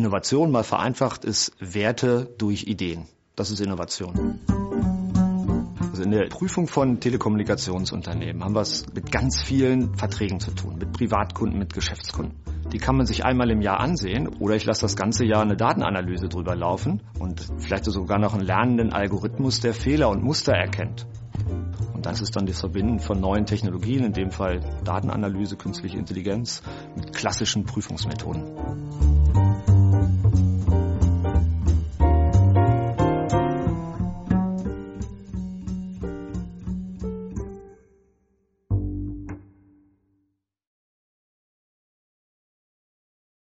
Innovation mal vereinfacht ist Werte durch Ideen. Das ist Innovation. Also in der Prüfung von Telekommunikationsunternehmen haben wir es mit ganz vielen Verträgen zu tun, mit Privatkunden, mit Geschäftskunden. Die kann man sich einmal im Jahr ansehen oder ich lasse das ganze Jahr eine Datenanalyse drüber laufen und vielleicht sogar noch einen lernenden Algorithmus, der Fehler und Muster erkennt. Und das ist dann das Verbinden von neuen Technologien, in dem Fall Datenanalyse, künstliche Intelligenz, mit klassischen Prüfungsmethoden.